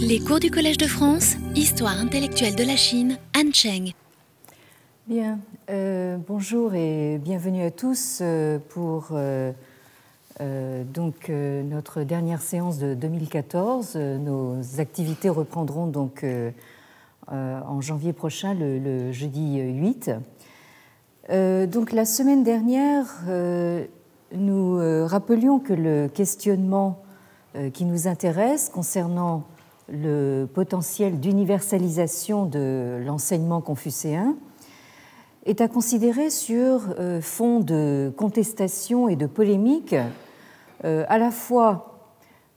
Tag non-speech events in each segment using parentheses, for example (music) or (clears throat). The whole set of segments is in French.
Les cours du Collège de France, Histoire intellectuelle de la Chine, Anne Cheng. Bien, euh, bonjour et bienvenue à tous euh, pour euh, donc notre dernière séance de 2014. Nos activités reprendront donc en janvier prochain, le, le jeudi 8. donc la semaine dernière, nous rappelions que le questionnement qui nous intéresse concernant le potentiel d'universalisation de l'enseignement confucéen est à considérer sur euh, fond de contestation et de polémique euh, à la fois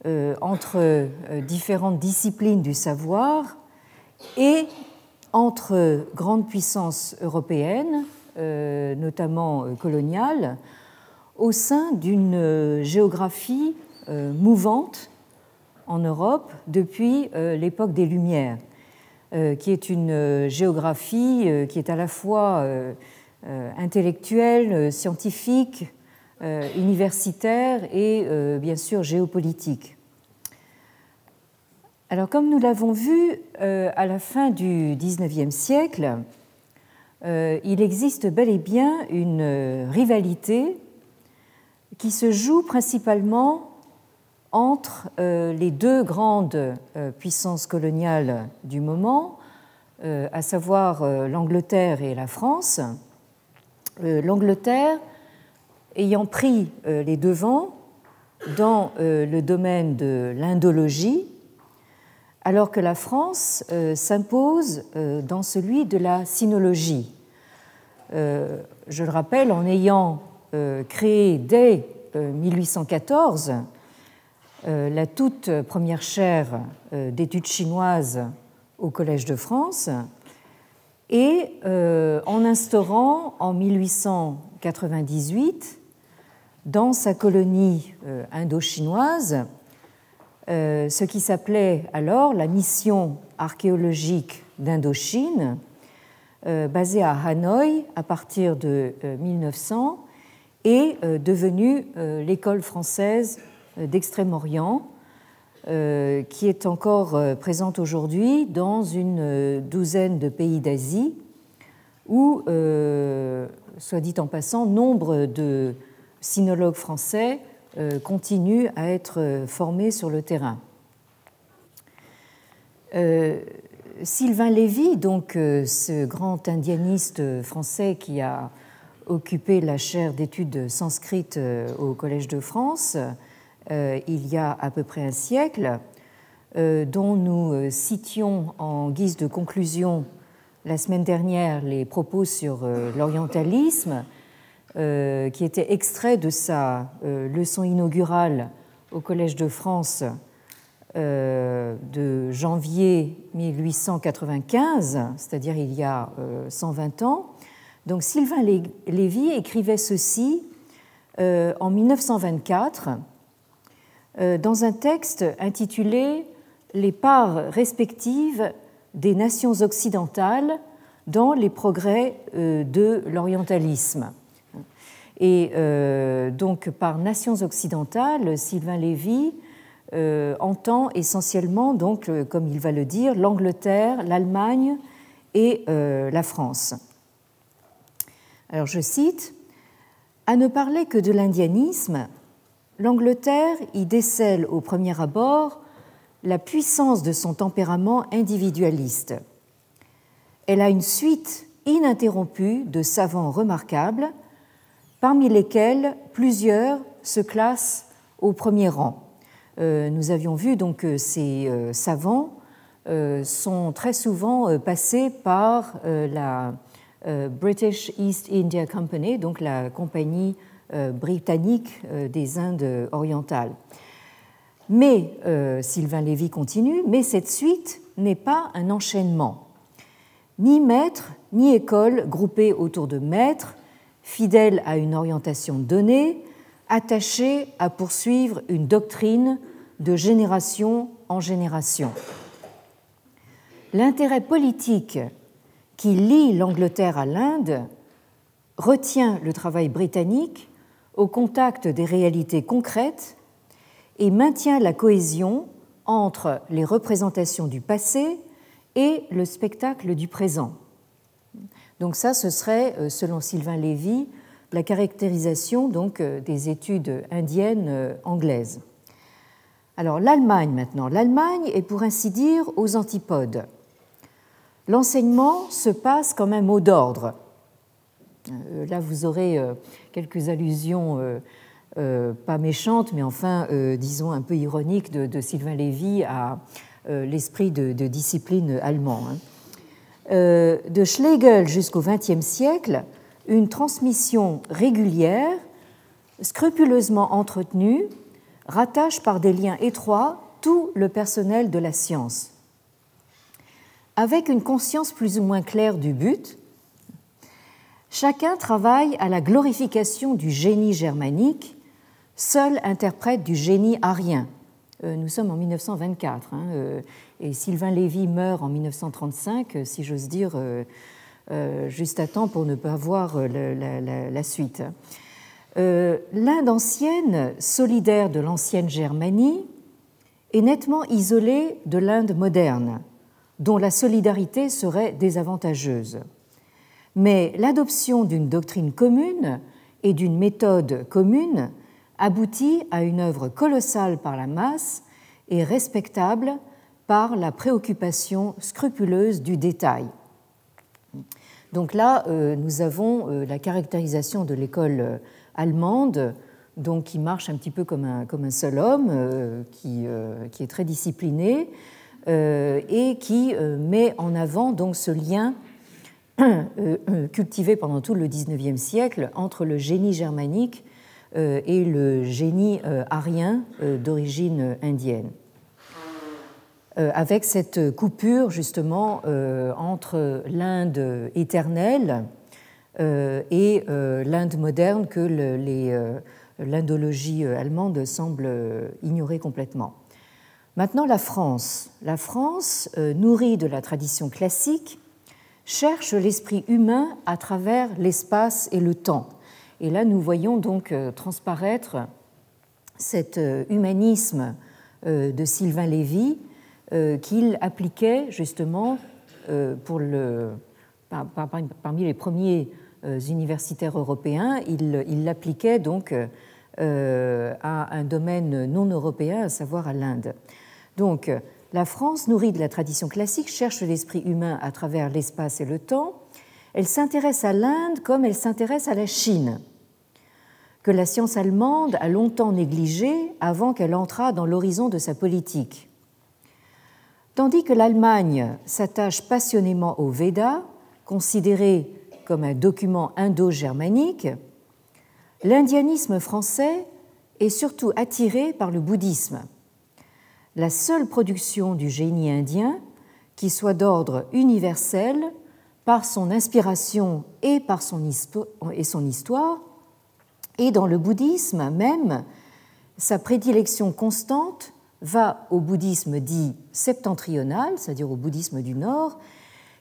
euh, entre différentes disciplines du savoir et entre grandes puissances européennes, notamment coloniales, au sein d'une géographie mouvante en Europe depuis l'époque des Lumières. Euh, qui est une euh, géographie euh, qui est à la fois intellectuelle, scientifique, universitaire et bien sûr géopolitique. Alors comme nous l'avons vu à la fin du XIXe siècle, il existe bel et bien une rivalité qui se joue principalement entre euh, les deux grandes euh, puissances coloniales du moment, euh, à savoir l'Angleterre et la France. L'Angleterre ayant pris les devants dans le domaine de l'indologie, alors que la France s'impose dans celui de la sinologie. Je le rappelle, en ayant créé dès 1814 euh, la toute première chaire euh, d'études chinoises au Collège de France. Et euh, en instaurant en 1898 dans sa colonie indo-chinoise ce qui s'appelait alors la mission archéologique d'Indochine, basée à Hanoï à partir de 1900 et devenue l'école française d'Extrême-Orient, euh, qui est encore euh, présente aujourd'hui dans une euh, douzaine de pays d'Asie, où, soit dit en passant, nombre de sinologues français continuent à être formés sur le terrain. Sylvain Lévy, donc ce grand indianiste français qui a occupé la chaire d'études sanskrites au Collège de France, euh, il y a à peu près un siècle, euh, dont nous euh, citions en guise de conclusion la semaine dernière les propos sur l'orientalisme, qui était extrait de sa leçon inaugurale au Collège de France de janvier 1895, c'est-à-dire il y a 120 ans. Donc Sylvain Lévy écrivait ceci en 1924 euh, dans un texte intitulé Les parts respectives des nations occidentales dans les progrès euh, de l'orientalisme. Et euh, donc par nations occidentales, Sylvain Lévy entend essentiellement, donc, comme il va le dire, l'Angleterre, l'Allemagne et la France. Alors je cite, À ne parler que de l'indianisme, l'Angleterre y décèle au premier abord la puissance de son tempérament individualiste. Elle a une suite ininterrompue de savants remarquables, parmi lesquels plusieurs se classent au premier rang. Euh, nous avions vu donc que ces euh, savants euh, sont très souvent passés par la British East India Company, donc la compagnie britannique euh, des Indes orientales. Mais, euh, Sylvain Lévy continue, mais cette suite n'est pas un enchaînement. Ni maître, ni école groupée autour de maîtres, fidèles à une orientation donnée, attachés à poursuivre une doctrine de génération en génération. L'intérêt politique qui lie l'Angleterre à l'Inde retient le travail britannique au contact des réalités concrètes et maintient la cohésion entre les représentations du passé et le spectacle du présent. Donc ça, ce serait, selon Sylvain Lévy, la caractérisation donc, des études indiennes anglaises. Alors l'Allemagne maintenant. L'Allemagne est pour ainsi dire aux antipodes. L'enseignement se passe comme un mot d'ordre. Euh, là, vous aurez euh, quelques allusions euh, pas méchantes, mais enfin, disons, un peu ironiques de, Sylvain Lévy à l'esprit de, discipline allemand. Hein. De Schlegel jusqu'au XXe siècle, une transmission régulière, scrupuleusement entretenue, rattache par des liens étroits tout le personnel de la science. Avec une conscience plus ou moins claire du but, chacun travaille à la glorification du génie germanique, seul interprète du génie arien. Euh, nous sommes en 1924 hein, euh, et Sylvain Lévy meurt en 1935, si j'ose dire, euh, juste à temps pour ne pas voir la suite. Euh, L'Inde ancienne, solidaire de l'ancienne Germanie, est nettement isolée de l'Inde moderne, dont la solidarité serait désavantageuse. Mais l'adoption d'une doctrine commune et d'une méthode commune aboutit à une œuvre colossale par la masse et respectable par la préoccupation scrupuleuse du détail. Donc là, euh, nous avons euh, la caractérisation de l'école allemande, donc qui marche un petit peu comme un, comme un seul homme, euh, qui, euh, qui, est très discipliné euh, et qui met en avant donc ce lien cultivé pendant tout le XIXe siècle entre le génie germanique et le génie arien d'origine indienne avec cette coupure justement entre l'Inde éternelle euh, et euh, l'Inde moderne que euh, l'indologie allemande semble ignorer complètement. Maintenant, la France. La France, nourrie de la tradition classique, cherche l'esprit humain à travers l'espace et le temps. Et là, nous voyons donc transparaître cet humanisme de Sylvain Lévy qu'il appliquait justement pour parmi les premiers euh, universitaires européens, il l'appliquait donc euh, à un domaine non européen, à savoir à l'Inde. Donc, la France, nourrie de la tradition classique, cherche l'esprit humain à travers l'espace et le temps. Elle s'intéresse à l'Inde comme elle s'intéresse à la Chine, que la science allemande a longtemps négligée avant qu'elle entrât dans l'horizon de sa politique. Tandis que l'Allemagne s'attache passionnément aux Védas, considérés comme un document indo-germanique, l'indianisme français est surtout attiré par le bouddhisme. La seule production du génie indien qui soit d'ordre universel par son inspiration et par son, histoire, et dans le bouddhisme même, sa prédilection constante va au bouddhisme dit septentrional, c'est-à-dire au bouddhisme du Nord,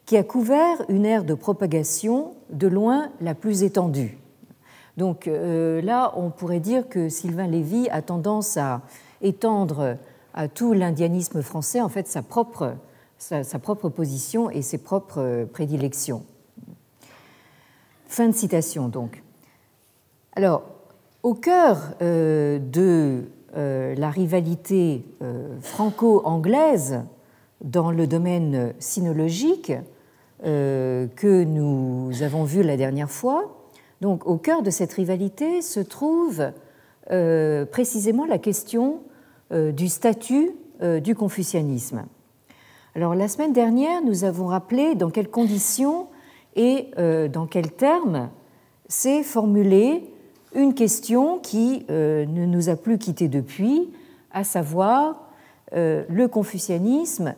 qui a couvert une ère de propagation de loin la plus étendue. Donc euh, là, on pourrait dire que Sylvain Lévy a tendance à étendre à tout l'indianisme français en fait sa propre, position et ses propres prédilections. Fin de citation donc. Alors, au cœur euh, de euh, la rivalité franco-anglaise dans le domaine sinologique, euh, que nous avons vu la dernière fois. Donc, au cœur de cette rivalité se trouve euh, précisément la question euh, du statut du confucianisme. Alors, la semaine dernière, nous avons rappelé dans quelles conditions et dans quels termes s'est formulée une question qui ne nous a plus quittés depuis, à savoir le confucianisme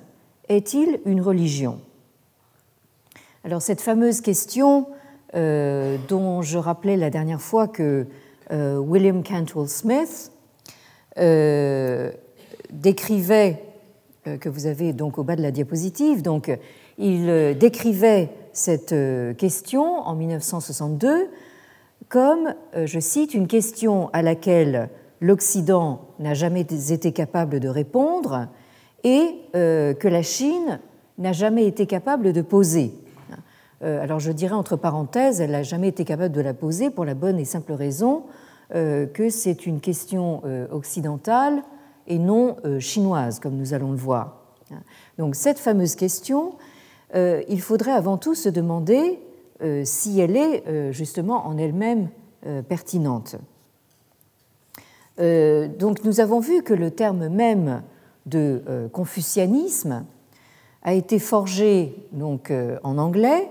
est-il une religion? Alors cette fameuse question euh, dont je rappelais la dernière fois que euh, William Cantwell Smith euh, décrivait, que vous avez donc au bas de la diapositive, donc il décrivait cette question en 1962 comme, je cite, une question à laquelle l'Occident n'a jamais été capable de répondre et que la Chine n'a jamais été capable de poser. Alors je dirais entre parenthèses, elle n'a jamais été capable de la poser pour la bonne et simple raison que c'est une question occidentale et non chinoise, comme nous allons le voir. Donc cette fameuse question, il faudrait avant tout se demander si elle est justement en elle-même pertinente. Euh, donc nous avons vu que le terme même de euh, confucianisme a été forgé donc, euh, en anglais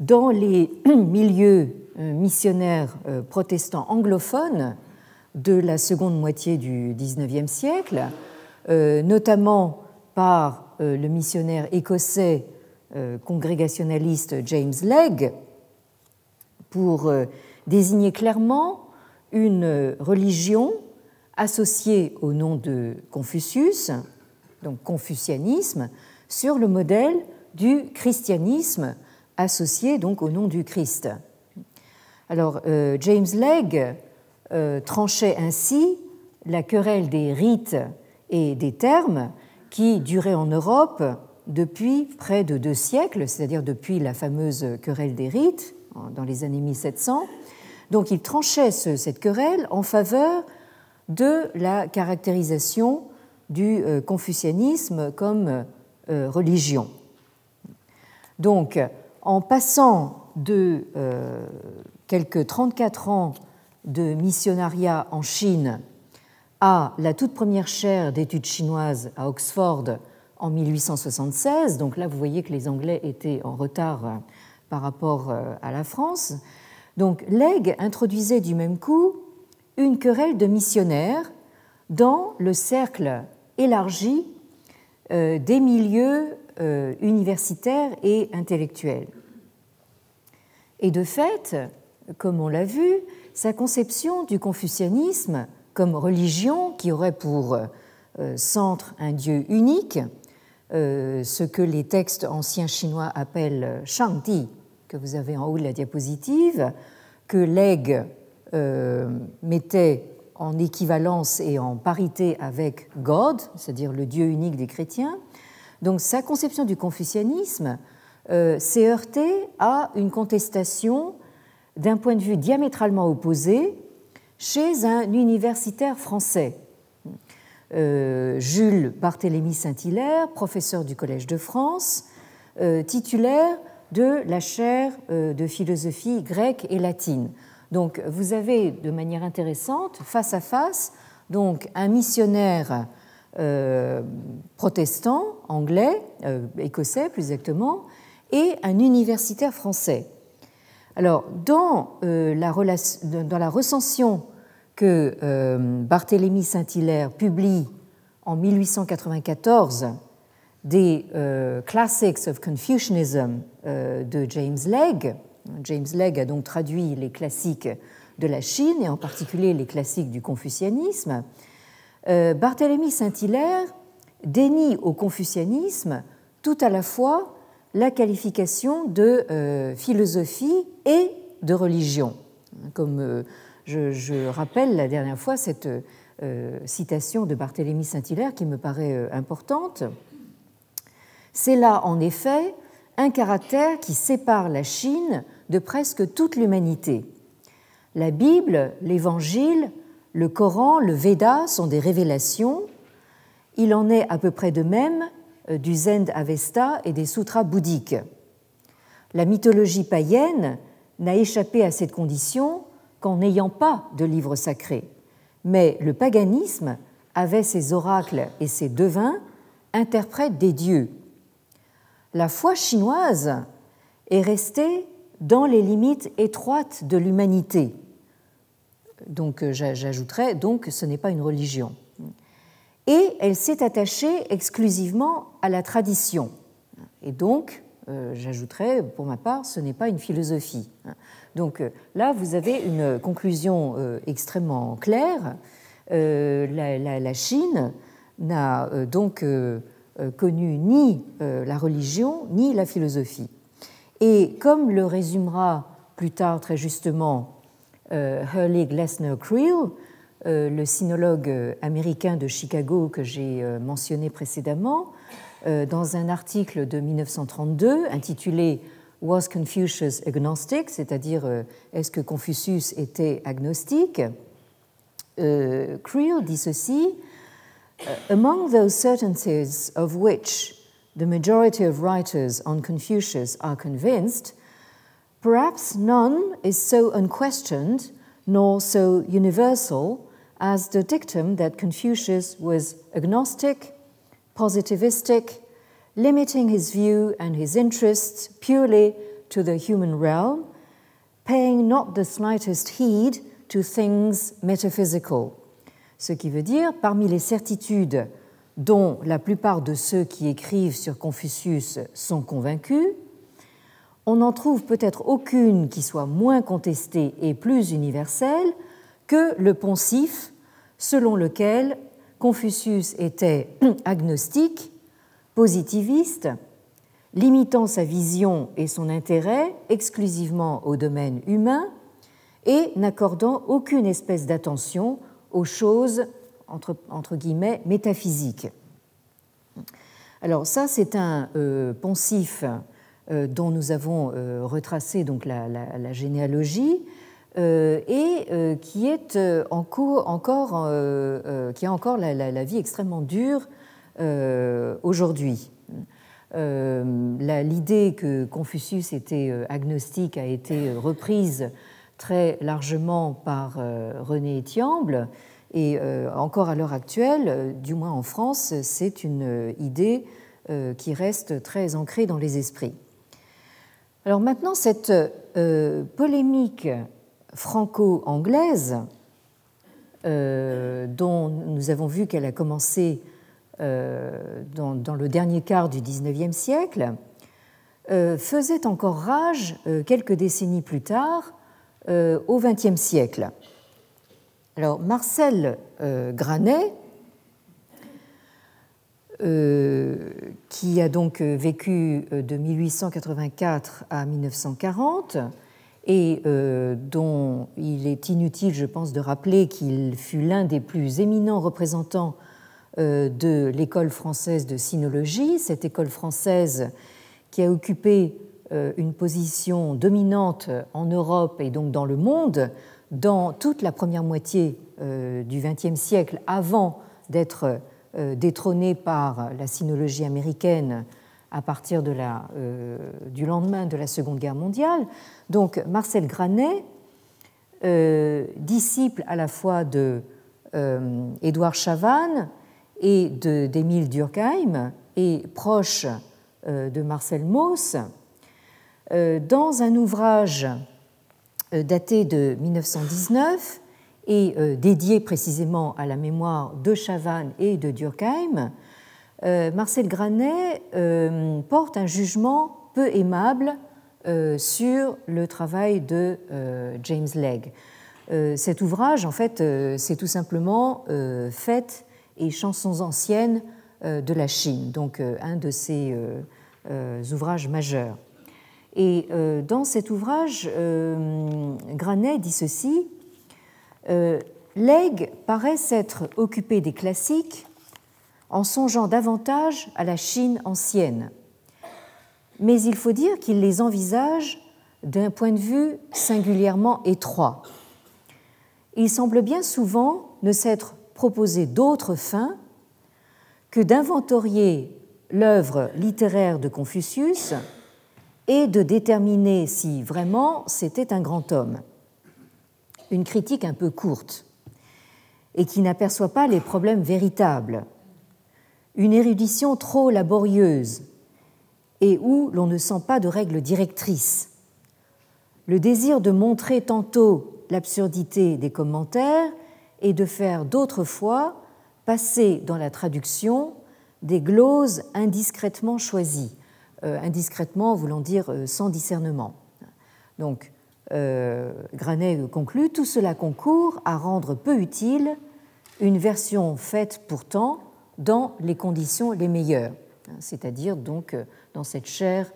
dans les (clears throat) milieux missionnaires protestants anglophones de la seconde moitié du XIXe siècle, notamment par le missionnaire écossais congrégationaliste James Legge, pour désigner clairement une religion associé au nom de Confucius, donc confucianisme, sur le modèle du christianisme associé donc au nom du Christ. Alors euh, James Legge euh, tranchait ainsi la querelle des rites et des termes qui durait en Europe depuis près de deux siècles, c'est-à-dire depuis la fameuse querelle des rites dans les années 1700. Donc il tranchait cette querelle en faveur de la caractérisation du euh, confucianisme comme religion. Donc, en passant de euh, quelques 34 ans de missionnariat en Chine à la toute première chaire d'études chinoises à Oxford en 1876, donc là vous voyez que les Anglais étaient en retard par rapport à la France, donc Legge introduisait du même coup une querelle de missionnaires dans le cercle élargi euh, des milieux euh, universitaires et intellectuels. Et de fait, comme on l'a vu, sa conception du confucianisme comme religion qui aurait pour euh, centre un dieu unique, ce que les textes anciens chinois appellent Shangdi, que vous avez en haut de la diapositive, que euh, mettait en équivalence et en parité avec God, c'est-à-dire le Dieu unique des chrétiens. Donc sa conception du confucianisme euh, s'est heurtée à une contestation d'un point de vue diamétralement opposé chez un universitaire français. Euh, Jules Barthélemy Saint-Hilaire, professeur du Collège de France, titulaire de la chaire de philosophie grecque et latine. Donc vous avez de manière intéressante, face à face, donc un missionnaire euh, protestant, anglais, euh, écossais plus exactement, et un universitaire français. Alors, dans, euh, la, dans la, recension que Barthélemy Saint-Hilaire publie en 1894 des Classics of Confucianism de James Legge, James Legge a donc traduit les classiques de la Chine et en particulier les classiques du confucianisme. Euh, Barthélemy Saint-Hilaire dénie au confucianisme tout à la fois la qualification de euh, philosophie et de religion. Comme euh, je, rappelle la dernière fois cette citation de Barthélemy Saint-Hilaire qui me paraît importante. C'est là en effet un caractère qui sépare la Chine de presque toute l'humanité. La Bible, l'Évangile, le Coran, le Veda sont des révélations. Il en est à peu près de même euh, du Zend Avesta et des sutras bouddhiques. La mythologie païenne n'a échappé à cette condition qu'en n'ayant pas de livre sacré. Mais le paganisme avait ses oracles et ses devins, interprètes des dieux la foi chinoise est restée dans les limites étroites de l'humanité. Donc euh, j'ajouterais donc ce n'est pas une religion. Et elle s'est attachée exclusivement à la tradition. Et donc, euh, j'ajouterais pour ma part, ce n'est pas une philosophie. Donc euh, là, vous avez une conclusion extrêmement claire. La Chine n'a donc connu ni la religion ni la philosophie. Et comme le résumera plus tard très justement Hurley Glessner Creel, le sinologue américain de Chicago que j'ai mentionné précédemment, dans un article de 1932 intitulé Was Confucius agnostic c'est-à-dire est-ce que Confucius était agnostique? Creel dit ceci Among those certainties of which the majority of writers on Confucius are convinced, perhaps none is so unquestioned nor so universal as the dictum that Confucius was agnostic, positivistic, limiting his view and his interests purely to the human realm, paying not the slightest heed to things metaphysical. Ce qui veut dire, parmi les certitudes dont la plupart de ceux qui écrivent sur Confucius sont convaincus, on n'en trouve peut-être aucune qui soit moins contestée et plus universelle que le poncif selon lequel Confucius était (clears throat) agnostique, positiviste, limitant sa vision et son intérêt exclusivement au domaine humain et n'accordant aucune espèce d'attention aux choses entre, guillemets métaphysiques. Alors ça, c'est un euh, poncif dont nous avons euh, retracé donc la, généalogie et qui est en cours, encore, qui a encore la, la vie extrêmement dure aujourd'hui. L'idée que Confucius était agnostique a été reprise très largement par René Etiamble et euh, encore à l'heure actuelle, euh, du moins en France, c'est une euh, idée qui reste très ancrée dans les esprits. Alors maintenant, cette polémique franco-anglaise, dont nous avons vu qu'elle a commencé dans, dans, le dernier quart du XIXe siècle, faisait encore rage quelques décennies plus tard, au XXe siècle. Alors Marcel euh, Granet, euh, qui a donc euh, vécu de 1884 à 1940 et dont il est inutile, je pense, de rappeler qu'il fut l'un des plus éminents représentants de l'école française de sinologie, cette école française qui a occupé une position dominante en Europe et donc dans le monde dans toute la première moitié euh, du XXe siècle, avant d'être euh, détrôné par la sinologie américaine à partir de euh, du lendemain de la Seconde Guerre mondiale. Donc Marcel Granet, disciple à la fois de Édouard Chavannes et d'Émile Durkheim, et proche de Marcel Mauss, dans un ouvrage euh, daté de 1919 et euh, dédié précisément à la mémoire de Chavannes et de Durkheim, euh, Marcel Granet porte un jugement peu aimable sur le travail de James Legge. Cet ouvrage, en fait, c'est tout simplement Fêtes et chansons anciennes de la Chine, donc un de ses ouvrages majeurs. Et euh, dans cet ouvrage, euh, Granet dit ceci euh, Legge paraît s'être occupé des classiques en songeant davantage à la Chine ancienne. Mais il faut dire qu'il les envisage d'un point de vue singulièrement étroit. Il semble bien souvent ne s'être proposé d'autre fin que d'inventorier l'œuvre littéraire de Confucius et de déterminer si vraiment c'était un grand homme. Une critique un peu courte et qui n'aperçoit pas les problèmes véritables. Une érudition trop laborieuse et où l'on ne sent pas de règles directrices. Le désir de montrer tantôt l'absurdité des commentaires et de faire d'autres fois passer dans la traduction des gloses indiscrètement choisies euh, indiscrètement, voulant dire euh, sans discernement. Donc, euh, Granet conclut Tout cela concourt à rendre peu utile une version faite pourtant dans les conditions les meilleures, c'est-à-dire donc dans cette chaire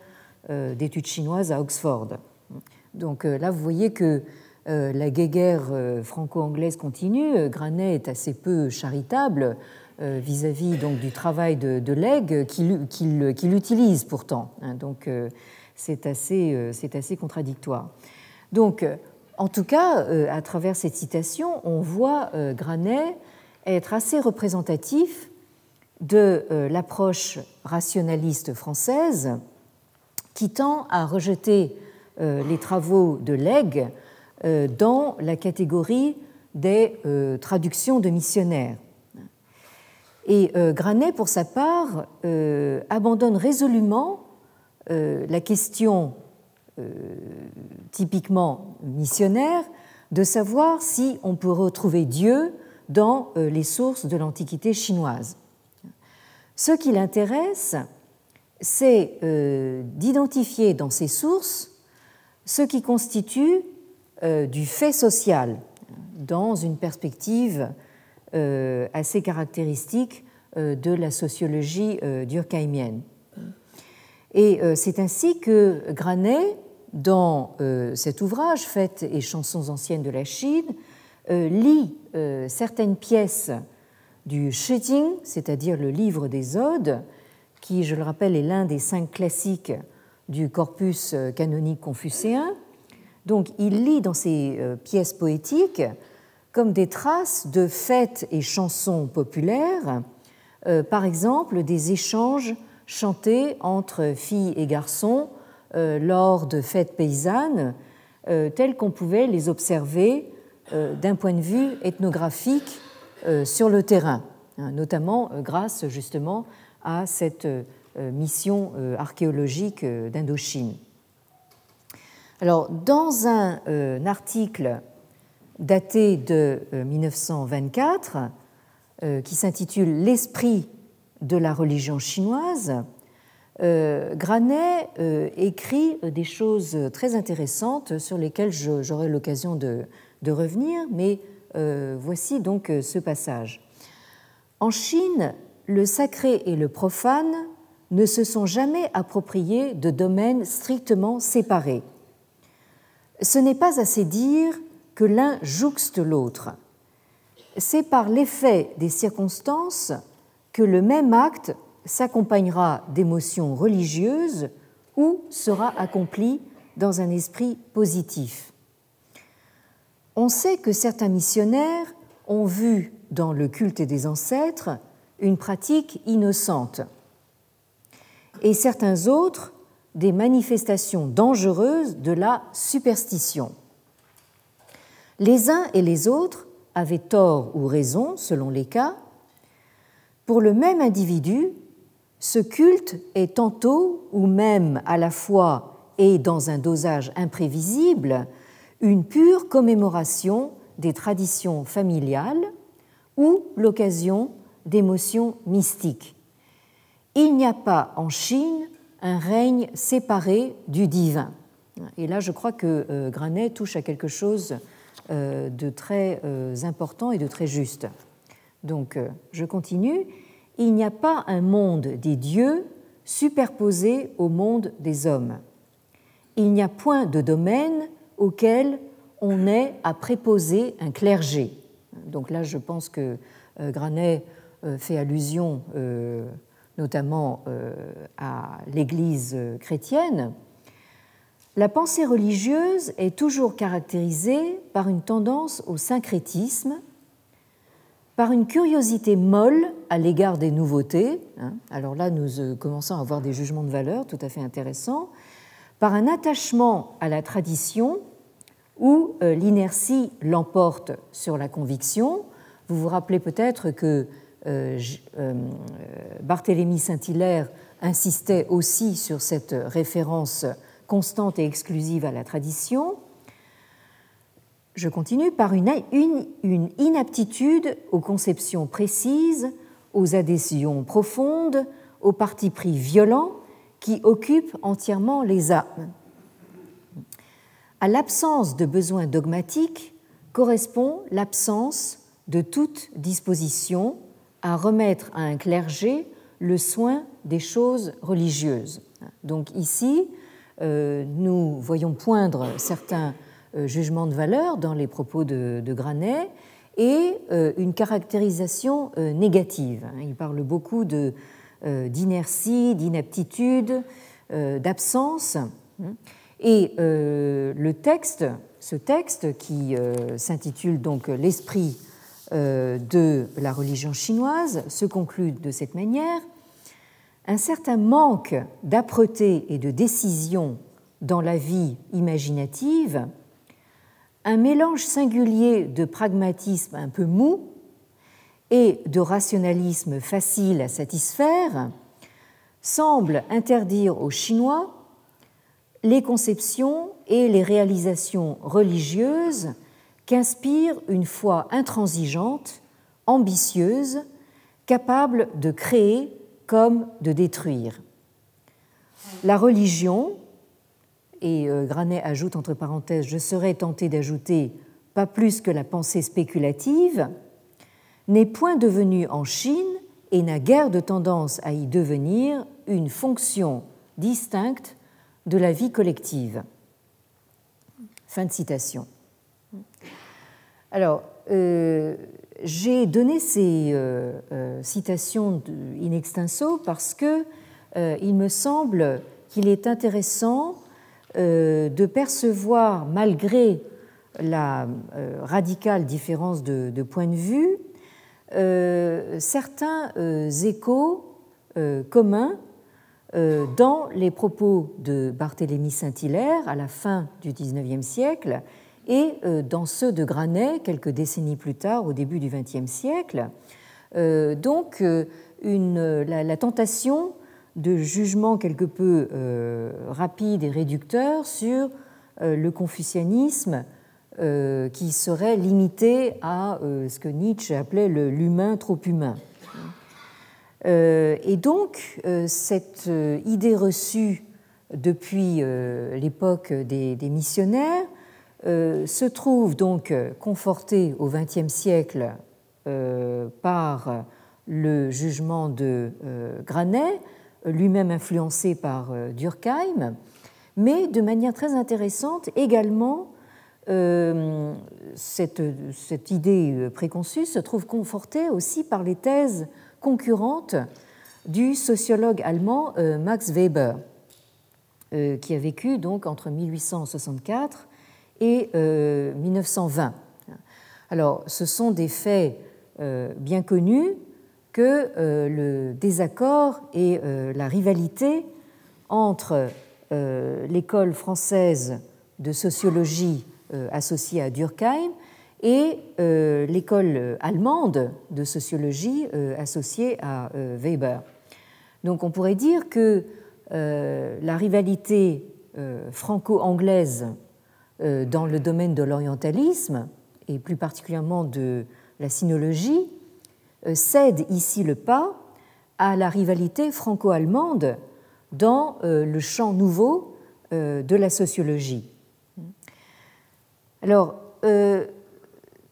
d'études chinoises à Oxford. Donc là, vous voyez que la guerre franco-anglaise continue, Granet est assez peu charitable vis-à-vis donc du travail de, de qu'il utilise pourtant. Hein. donc c'est assez, contradictoire. Donc, en tout cas, à travers cette citation, on voit Granet être assez représentatif de euh, l'approche rationaliste française qui tend à rejeter euh, les travaux de Legge euh, dans la catégorie des traductions de missionnaires. Et Granet, pour sa part, abandonne résolument la question typiquement missionnaire de savoir si on peut retrouver Dieu dans les sources de l'Antiquité chinoise. Ce qui l'intéresse, c'est euh, d'identifier dans ces sources ce qui constitue euh, du fait social dans une perspective euh, assez caractéristique de la sociologie durkheimienne. Et c'est ainsi que Granet, dans cet ouvrage, Fêtes et chansons anciennes de la Chine, lit certaines pièces du Shijing, c'est-à-dire le livre des Odes, qui, je le rappelle, est l'un des cinq classiques du corpus canonique confucéen. Donc il lit dans euh, pièces poétiques comme des traces de fêtes et chansons populaires, euh, par exemple des échanges chantés entre filles et garçons euh, lors de fêtes paysannes, telles qu'on pouvait les observer d'un point de vue ethnographique euh, sur le terrain, hein, notamment euh, grâce justement à cette euh, mission archéologique d'Indochine. Alors, dans un article daté de 1924 qui s'intitule L'esprit de la religion chinoise, Granet écrit des choses très intéressantes sur lesquelles j'aurai l'occasion de, revenir, mais euh, voici donc euh, ce passage. En Chine, le sacré et le profane ne se sont jamais appropriés de domaines strictement séparés. Ce n'est pas assez dire que l'un jouxte l'autre. C'est par l'effet des circonstances que le même acte s'accompagnera d'émotions religieuses ou sera accompli dans un esprit positif on sait que certains missionnaires ont vu dans le culte des ancêtres une pratique innocente et certains autres des manifestations dangereuses de la superstition. Les uns et les autres avaient tort ou raison, selon les cas. Pour le même individu, ce culte est tantôt ou même à la fois et dans un dosage imprévisible une pure commémoration des traditions familiales ou l'occasion d'émotions mystiques. Il n'y a pas en Chine un règne séparé du divin. Et là, je crois que euh, Granet touche à quelque chose euh, de très euh, important et de très juste. Donc, je continue. Il n'y a pas un monde des dieux superposé au monde des hommes. Il n'y a point de domaine auquel on est à préposer un clergé. Donc là, je pense que euh, Granet euh, fait allusion euh, notamment à l'Église chrétienne. La pensée religieuse est toujours caractérisée par une tendance au syncrétisme, par une curiosité molle à l'égard des nouveautés. Hein. Alors là, nous commençons à avoir des jugements de valeur tout à fait intéressants, par un attachement à la tradition où euh, l'inertie l'emporte sur la conviction. Vous vous rappelez peut-être que euh, euh, Barthélemy Saint-Hilaire insistait aussi sur cette référence constante et exclusive à la tradition. Je continue par une, inaptitude aux conceptions précises, aux adhésions profondes, aux partis pris violents qui occupent entièrement les âmes. À l'absence de besoin dogmatique correspond l'absence de toute disposition à remettre à un clergé le soin des choses religieuses. Donc ici, euh, nous voyons poindre certains jugement de valeur dans les propos de, Granet et une caractérisation négative. Il parle beaucoup d'inertie, d'inaptitude, d'absence. Et le texte, ce texte qui s'intitule donc L'esprit de la religion chinoise, se conclut de cette manière un certain manque d'âpreté et de décision dans la vie imaginative, un mélange singulier de pragmatisme un peu mou et de rationalisme facile à satisfaire semble interdire aux Chinois les conceptions et les réalisations religieuses qu'inspire une foi intransigeante, ambitieuse, capable de créer comme de détruire. La religion, et euh, Granet ajoute entre parenthèses, je serais tenté d'ajouter pas plus que la pensée spéculative, n'est point devenue en Chine et n'a guère de tendance à y devenir une fonction distincte de la vie collective. Fin de citation. Alors, euh, j'ai donné ces euh, citations in extenso parce que il me semble qu'il est intéressant de percevoir, malgré la radicale différence de, point de vue, certains échos communs dans les propos de Barthélemy Saint-Hilaire à la fin du XIXe siècle et euh, dans ceux de Granet quelques décennies plus tard, au début du XXe siècle. Euh, donc, euh, la, tentation de jugement quelque peu rapide et réducteur sur le confucianisme qui serait limité à ce que Nietzsche appelait l'humain trop humain. et donc, cette idée reçue depuis l'époque des, missionnaires euh, se trouve donc euh, conforté au XXe siècle euh, par le jugement de Granet, lui-même influencé par Durkheim, mais de manière très intéressante également, cette, cette, idée préconçue se trouve confortée aussi par les thèses concurrentes du sociologue allemand Max Weber, qui a vécu donc entre 1864 et 1920. Euh, Alors, ce sont des faits euh, bien connus que euh, le désaccord et la rivalité entre l'école française de sociologie associée à Durkheim et l'école allemande de sociologie associée à Weber. Donc on pourrait dire que la rivalité franco-anglaise euh, dans le domaine de l'orientalisme, et plus particulièrement de la sinologie, euh, cède ici le pas à la rivalité franco-allemande dans euh, le champ nouveau de la sociologie. Alors,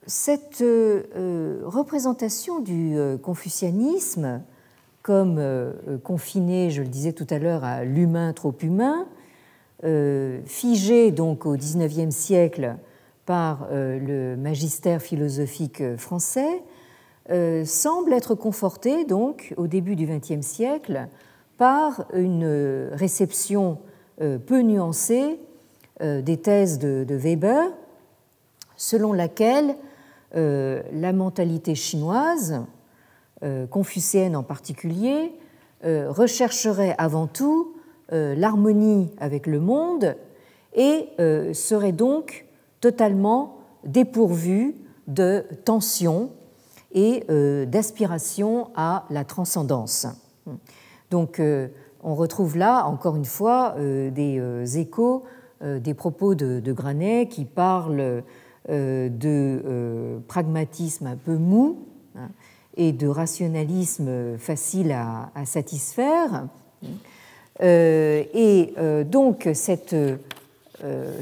cette représentation du confucianisme comme confinée, je le disais tout à l'heure, à l'humain trop humain, euh, figé donc au XIXe siècle par euh, le magistère philosophique français, euh, semble être conforté donc au début du XXe siècle par une réception peu nuancée des thèses de, Weber, selon laquelle la mentalité chinoise, confucéenne en particulier, rechercherait avant tout euh, l'harmonie avec le monde et euh, serait donc totalement dépourvu de tension et euh, d'aspiration à la transcendance. Donc on retrouve là, encore une fois, des échos des propos de, Granet qui parlent de pragmatisme un peu mou hein, et de rationalisme facile à satisfaire. Euh, et euh, donc cette euh,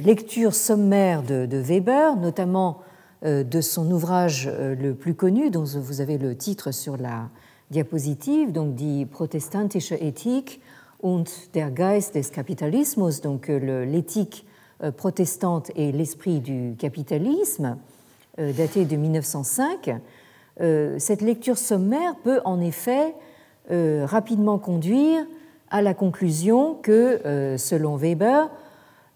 lecture sommaire de, Weber, notamment de son ouvrage le plus connu, dont vous avez le titre sur la diapositive, donc Die protestantische Ethik und der Geist des Kapitalismus, donc l'éthique protestante et l'esprit du capitalisme, daté de 1905, cette lecture sommaire peut en effet rapidement conduire à la conclusion que, selon Weber,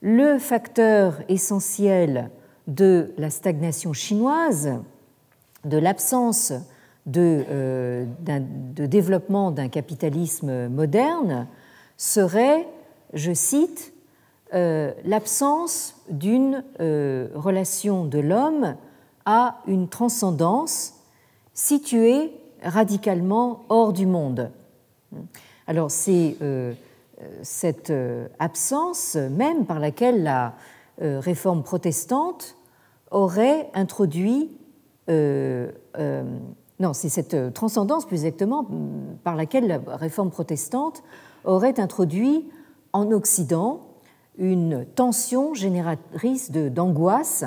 le facteur essentiel de la stagnation chinoise, de l'absence de, euh, de, développement d'un capitalisme moderne, serait, je cite, euh, l'absence d'une euh, relation de l'homme à une transcendance située radicalement hors du monde. Alors c'est cette absence même par laquelle la réforme protestante aurait introduit, euh, euh, non, c'est cette transcendance plus exactement par laquelle la réforme protestante aurait introduit en Occident une tension génératrice d'angoisse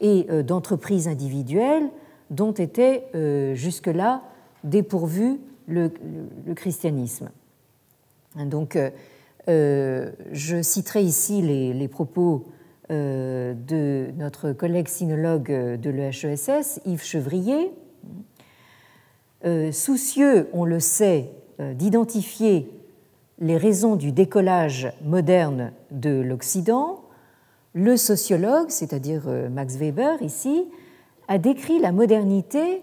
et d'entreprises individuelles dont était jusque-là dépourvu le, christianisme. Donc, je citerai ici les, propos euh, de notre collègue sinologue de l'EHESS, Yves Chevrier. Euh, soucieux, on le sait, euh, d'identifier les raisons du décollage moderne de l'Occident, le sociologue, c'est-à-dire Max Weber ici, a décrit la modernité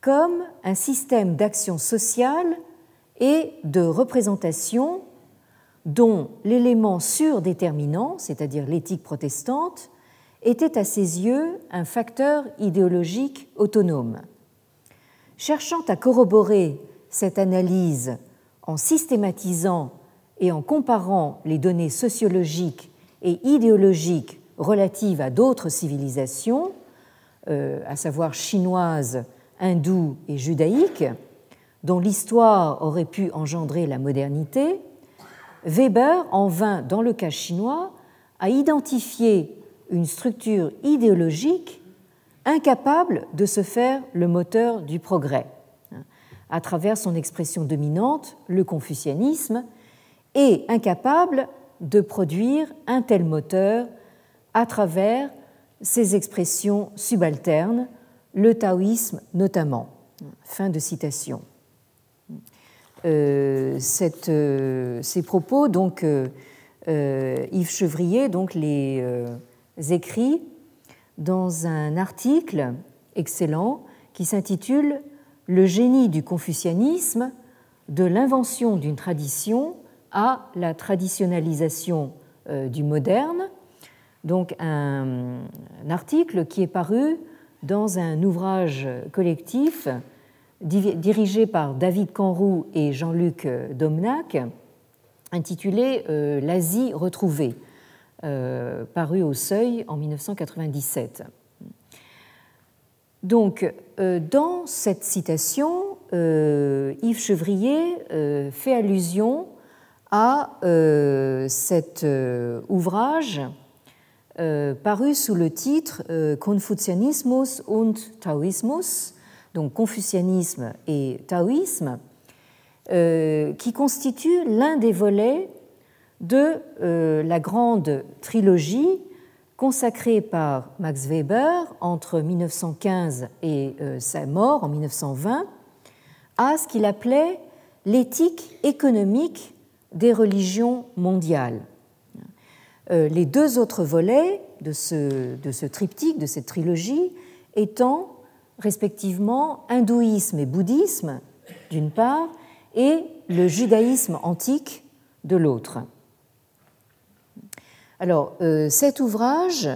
comme un système d'action sociale et de représentation dont l'élément surdéterminant, c'est-à-dire l'éthique protestante, était à ses yeux un facteur idéologique autonome. Cherchant à corroborer cette analyse en systématisant et en comparant les données sociologiques et idéologiques relatives à d'autres civilisations, euh, à savoir chinoises, hindoues et judaïques, dont l'histoire aurait pu engendrer la modernité, Weber en vint, dans le cas chinois, à identifier une structure idéologique incapable de se faire le moteur du progrès, à travers son expression dominante, le confucianisme, et incapable de produire un tel moteur à travers ses expressions subalternes, le taoïsme notamment. Fin de citation. Euh, euh, ces propos, donc euh, Yves Chevrier donc, les écrit dans un article excellent qui s'intitule Le génie du confucianisme, de l'invention d'une tradition à la traditionnalisation du moderne. Donc un, article qui est paru dans un ouvrage collectif dirigé par David Canroux et Jean-Luc Domnac, intitulé euh, L'Asie retrouvée, euh, paru au Seuil en 1997. Donc, euh, dans cette citation, Yves Chevrier fait allusion à cet ouvrage paru sous le titre Confucianismus und Taoismus, donc confucianisme et taoïsme, euh, qui constitue l'un des volets de euh, la grande trilogie consacrée par Max Weber entre 1915 et euh, sa mort en 1920 à ce qu'il appelait l'éthique économique des religions mondiales. Les deux autres volets de ce, de ce triptyque, de cette trilogie, étant respectivement hindouisme et bouddhisme d'une part et le judaïsme antique de l'autre. Alors euh, cet ouvrage,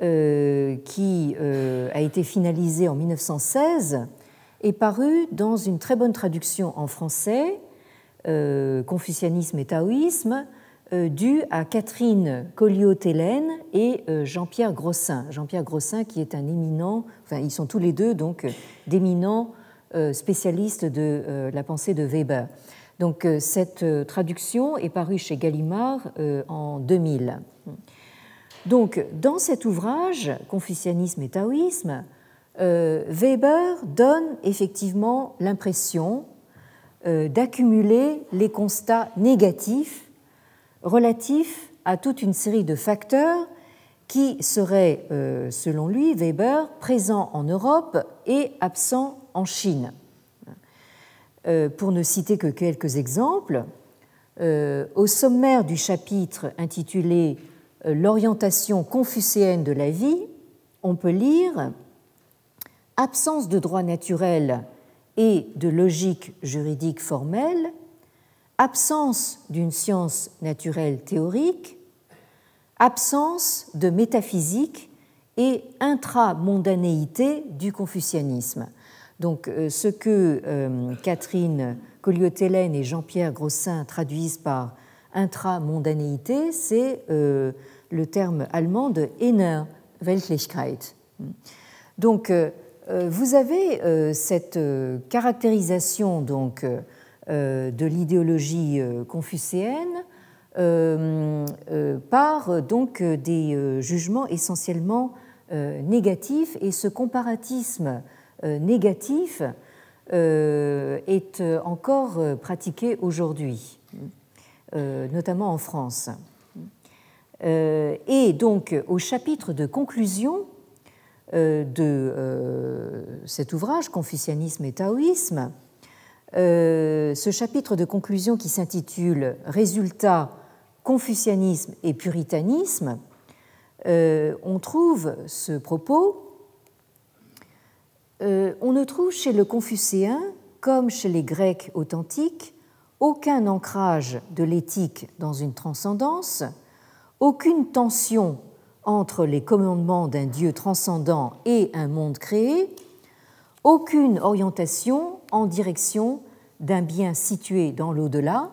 euh, qui euh, a été finalisé en 1916, est paru dans une très bonne traduction en français, Confucianisme et taoïsme, euh, dû à Catherine Colliot-Télène et euh, Jean-Pierre Grossin. Jean-Pierre Grossin qui est un éminent, enfin ils sont tous les deux donc d'éminents euh, spécialistes de la pensée de Weber. Donc cette traduction est parue chez Gallimard en 2000. Donc dans cet ouvrage, Confucianisme et taoïsme, Weber donne effectivement l'impression d'accumuler les constats négatifs relatif à toute une série de facteurs qui seraient, selon lui, Weber, présents en Europe et absents en Chine. Pour ne citer que quelques exemples, au sommaire du chapitre intitulé L'orientation confucéenne de la vie, on peut lire absence de droit naturel et de logique juridique formelle, absence d'une science naturelle théorique, absence de métaphysique et intramondanéité du confucianisme. Donc, euh, ce que euh, Catherine Colliot-Hélène et Jean-Pierre Grossin traduisent par intramondanéité, c'est euh, le terme allemand de Inner Weltlichkeit. Donc, vous avez cette caractérisation donc, de l'idéologie confucéenne par donc, des jugements essentiellement négatifs et ce comparatisme négatif est encore pratiqué aujourd'hui, notamment en France. Euh, et donc, au chapitre de conclusion euh, de euh, cet ouvrage, Confucianisme et Taoïsme, ce chapitre de conclusion qui s'intitule Résultats, confucianisme et puritanisme, on trouve ce propos. on ne trouve chez le confucéen, comme chez les Grecs authentiques, aucun ancrage de l'éthique dans une transcendance, aucune tension entre les commandements d'un Dieu transcendant et un monde créé, aucune orientation en direction d'un bien situé dans l'au-delà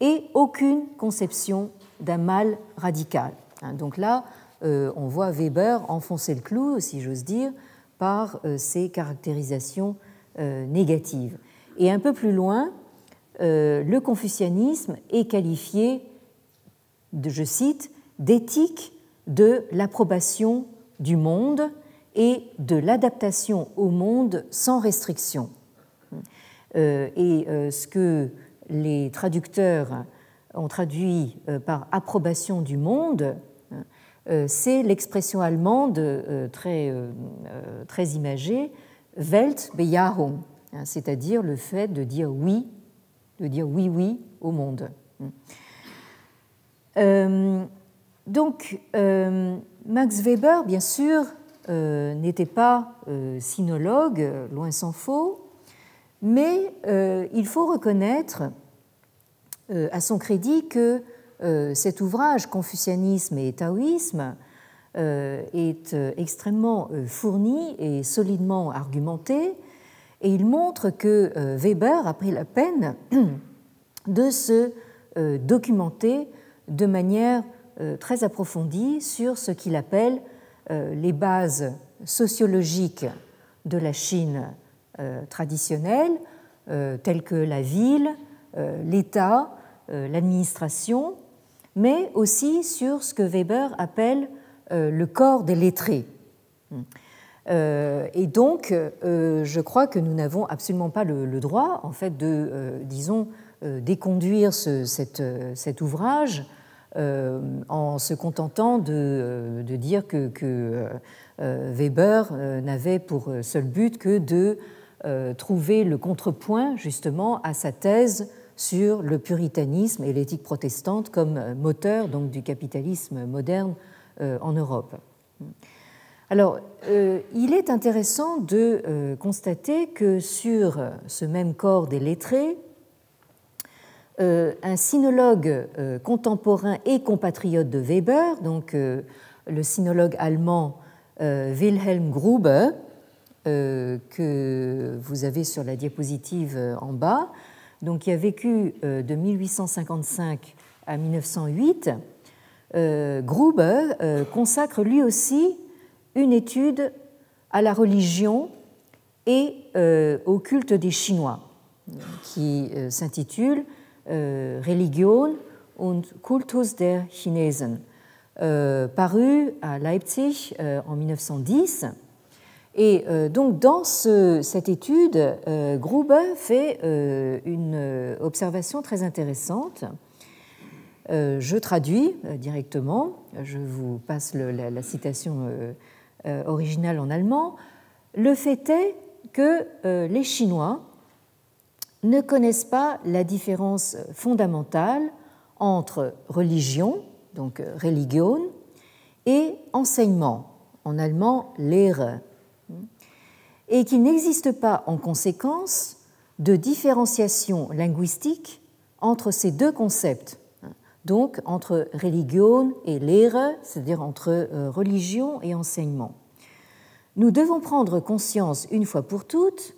et aucune conception d'un mal radical. Hein, donc là, euh, on voit Weber enfoncer le clou, si j'ose dire, par euh, ces caractérisations euh, négatives. Et un peu plus loin, le confucianisme est qualifié je cite, d'éthique de l'approbation du monde et de l'adaptation au monde sans restriction. Euh, et euh, ce que les traducteurs ont traduit euh, par approbation du monde, c'est l'expression allemande très, très imagée, Weltbejahung, hein, c'est-à-dire le fait de dire oui, de dire oui, oui au monde. Euh, donc, Max Weber, bien sûr, n'était pas sinologue, loin s'en faut, mais il faut reconnaître à son crédit que cet ouvrage, Confucianisme et Taoïsme, est extrêmement fourni et solidement argumenté, et il montre que Weber a pris la peine (clears throat) de se documenter de manière euh, très approfondie sur ce qu'il appelle euh, les bases sociologiques de la Chine euh, traditionnelle, telles que la ville, l'État, l'administration, mais aussi sur ce que Weber appelle le corps des lettrés. Et donc, je crois que nous n'avons absolument pas le droit, en fait, de, disons, déconduire cet ouvrage euh, en se contentant de, euh, dire que, euh, Weber n'avait pour seul but que de trouver le contrepoint justement à sa thèse sur le puritanisme et l'éthique protestante comme moteur donc, du capitalisme moderne en Europe. Alors, il est intéressant de constater que sur ce même corps des lettrés, euh, un sinologue euh, contemporain et compatriote de Weber, donc euh, le sinologue allemand Wilhelm Gruber, que vous avez sur la diapositive en bas, donc qui a vécu de 1855 à 1908. Gruber consacre lui aussi une étude à la religion et au culte des Chinois, qui s'intitule euh, Religion und Kultus der Chinesen, euh, paru à Leipzig euh, en 1910. Et donc dans cette étude, Gruber fait une observation très intéressante. je traduis directement, je vous passe la, citation originale en allemand. Le fait est que les Chinois ne connaissent pas la différence fondamentale entre religion, donc religion, et enseignement, en allemand Lehre, et qu'il n'existe pas en conséquence de différenciation linguistique entre ces deux concepts, donc entre religion et Lehre, c'est-à-dire entre euh, religion et enseignement. Nous devons prendre conscience une fois pour toutes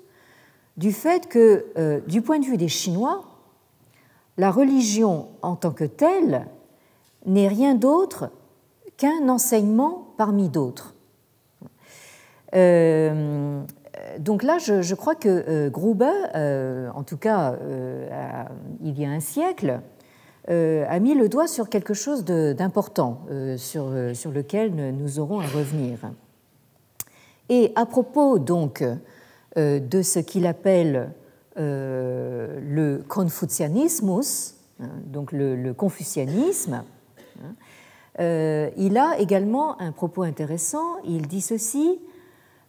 du fait que, euh, du point de vue des Chinois, la religion en tant que telle n'est rien d'autre qu'un enseignement parmi d'autres. Euh, donc là, je, crois que euh, Gruber, euh, en tout cas il y a un siècle, a mis le doigt sur quelque chose d'important sur, sur, lequel nous aurons à revenir. Et à propos donc de ce qu'il appelle le confucianismus, hein, donc le, confucianisme, hein, il a également un propos intéressant. Il dit ceci euh,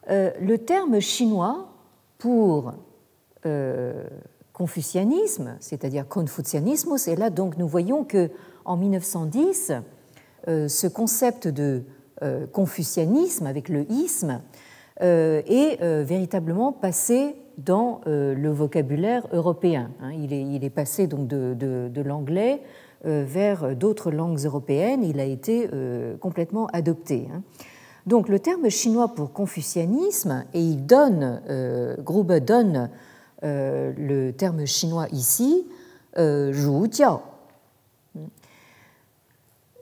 le terme chinois pour euh, confucianisme, c'est-à-dire confucianisme, et là donc nous voyons que en 1910, euh, ce concept de confucianisme avec le isme est véritablement passé dans le vocabulaire européen. Hein. Il est, passé donc de, l'anglais vers d'autres langues européennes. Il a été complètement adopté. Donc le terme chinois pour confucianisme, et il donne, euh, Gruber donne euh, le terme chinois ici, euh,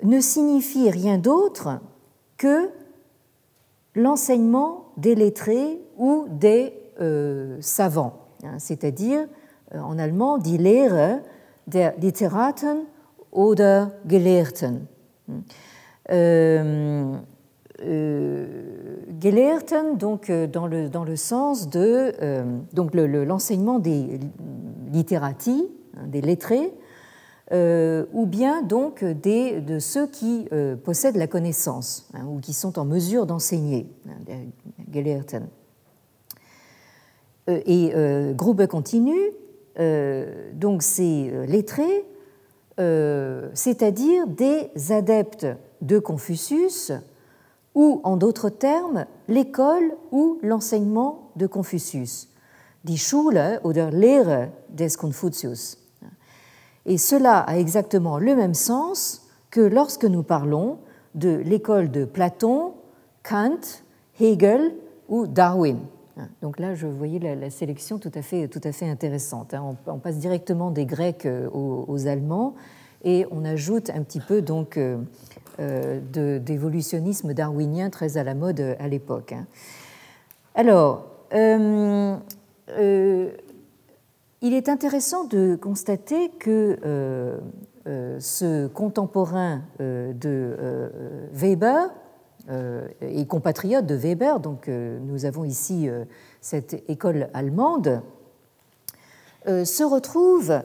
ne signifie rien d'autre que l'enseignement des lettrés ou des euh, savants, hein, c'est-à-dire en allemand die Lehre der Literaten oder Gelehrten. Euh, Gelehrten, donc euh, dans le, sens de euh, l'enseignement des littératis, hein, des lettrés, ou bien donc des, de ceux qui possèdent la connaissance hein, ou qui sont en mesure d'enseigner, hein, Gelehrten. Et Grube continue, donc ces lettrés, c'est-à-dire des adeptes de Confucius, ou en d'autres termes, l'école ou l'enseignement de Confucius, die Schule oder Lehre des Confucius. Et cela a exactement le même sens que lorsque nous parlons de l'école de Platon, Kant, Hegel ou Darwin. Donc là, je voyais la, sélection tout à fait, tout à fait intéressante. Hein. On, passe directement des Grecs euh, aux, Allemands et on ajoute un petit peu donc euh, d'évolutionnisme darwinien très à la mode à l'époque. Hein. Alors, euh, euh, il est intéressant de constater que ce contemporain de Weber et compatriote de Weber, donc nous avons ici cette école allemande, se retrouve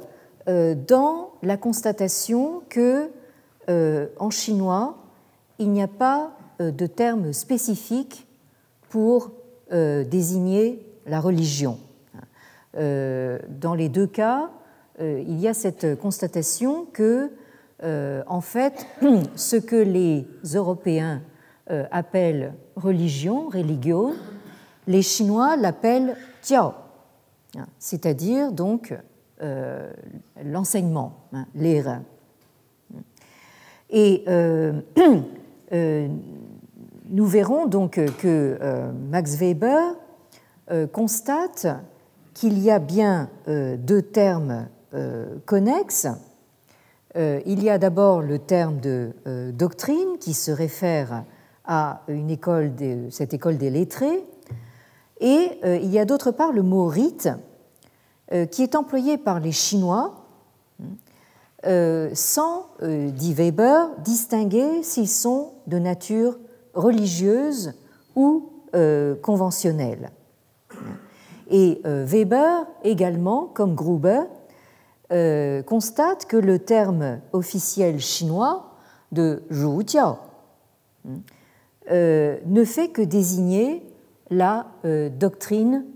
dans la constatation que euh, en chinois, il n'y a pas euh, de terme spécifique pour euh, désigner la religion. Dans les deux cas, il y a cette constatation que, en fait, (clears throat) ce que les Européens appellent religion, religion, les Chinois l'appellent jiao, c'est-à-dire donc l'enseignement, hein, l'ère. Et euh, (clears throat) euh, nous verrons donc que euh, Max Weber constate qu'il y a bien deux termes connexes. Il y a d'abord le terme de doctrine qui se réfère à une école cette école des lettrés, et il y a d'autre part le mot rite qui est employé par les Chinois sans, euh, dit Weber, distinguer s'ils sont de nature religieuse ou euh, conventionnelle. Et Weber également, comme Gruber, constate que le terme officiel chinois de Zhujiao ne fait que désigner la doctrine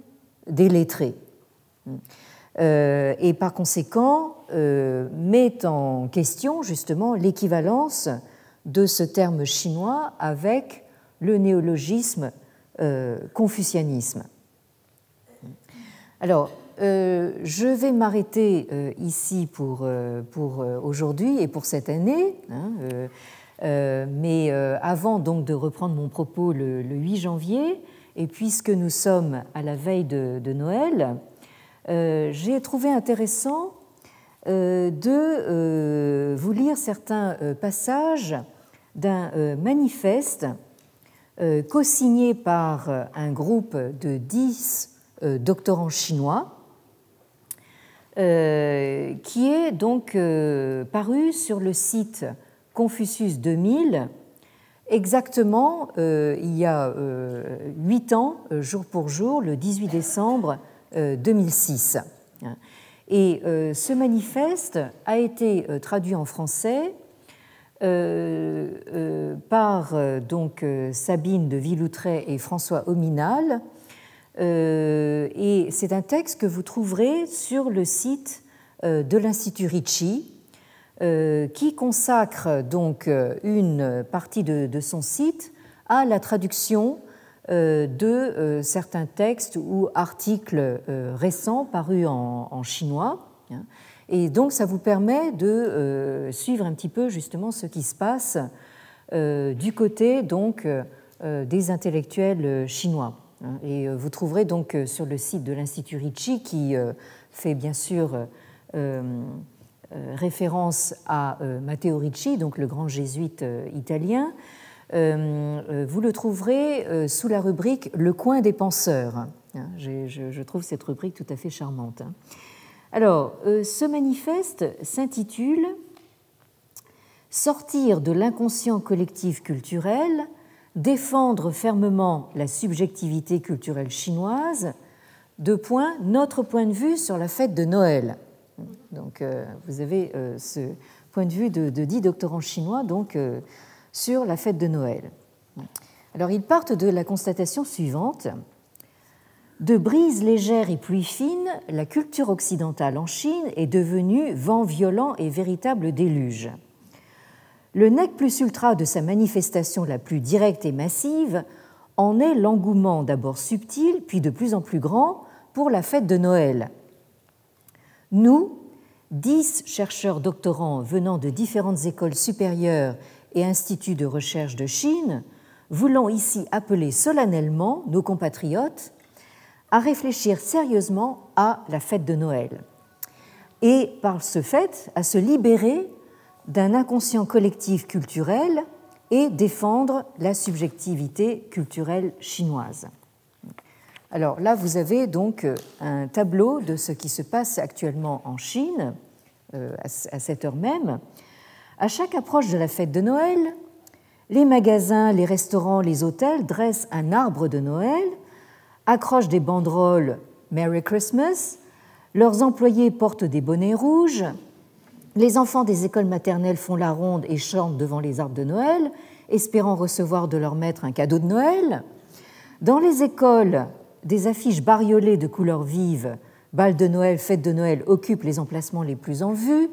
des lettrés. et par conséquent met en question justement l'équivalence de ce terme chinois avec le néologisme euh, confucianisme. Alors, euh, je vais m'arrêter euh, ici pour, pour aujourd'hui et pour cette année, hein, mais avant donc de reprendre mon propos le, 8 janvier, et puisque nous sommes à la veille de Noël, j'ai trouvé intéressant de vous lire certains passages d'un manifeste euh, co-signé par euh, un groupe de dix euh, doctorants chinois, qui est donc paru sur le site Confucius 2000 exactement il y a huit ans, jour pour jour, le 18 décembre 2006. Et ce manifeste a été traduit en français euh, euh, par euh, donc Sabine de Villoutret et François Ominal. et c'est un texte que vous trouverez sur le site de l'Institut Ricci, qui consacre donc une partie de, son site à la traduction de certains textes ou articles récents parus en chinois. Hein. Et donc, ça vous permet de euh, suivre un petit peu justement ce qui se passe euh, du côté donc euh, des intellectuels chinois. Hein. Et vous trouverez donc sur le site de l'Institut Ricci, qui fait bien sûr référence à Matteo Ricci, donc le grand jésuite italien, vous le trouverez sous la rubrique Le coin des penseurs. Hein. Je trouve cette rubrique tout à fait charmante. Alors, euh, ce manifeste s'intitule Sortir de l'inconscient collectif culturel, défendre fermement la subjectivité culturelle chinoise, deux points, notre point de vue sur la fête de Noël. Donc, euh, vous avez euh, ce point de vue de, dix doctorants chinois donc, sur la fête de Noël. Alors, ils partent de la constatation suivante de brise légère et pluie fine, la culture occidentale en Chine est devenue vent violent et véritable déluge. Le nec plus ultra de sa manifestation la plus directe et massive en est l'engouement d'abord subtil, puis de plus en plus grand, pour la fête de Noël. Nous, dix chercheurs doctorants venant de différentes écoles supérieures et instituts de recherche de Chine, voulons ici appeler solennellement nos compatriotes à réfléchir sérieusement à la fête de Noël et par ce fait à se libérer d'un inconscient collectif culturel et défendre la subjectivité culturelle chinoise. Alors là, vous avez donc un tableau de ce qui se passe actuellement en Chine euh, à cette heure même. À chaque approche de la fête de Noël, les magasins, les restaurants, les hôtels dressent un arbre de Noël accrochent des banderoles Merry Christmas, leurs employés portent des bonnets rouges, les enfants des écoles maternelles font la ronde et chantent devant les arbres de Noël, espérant recevoir de leur maître un cadeau de Noël. Dans les écoles, des affiches bariolées de couleurs vives, bal de Noël, fête de Noël, occupent les emplacements les plus en vue.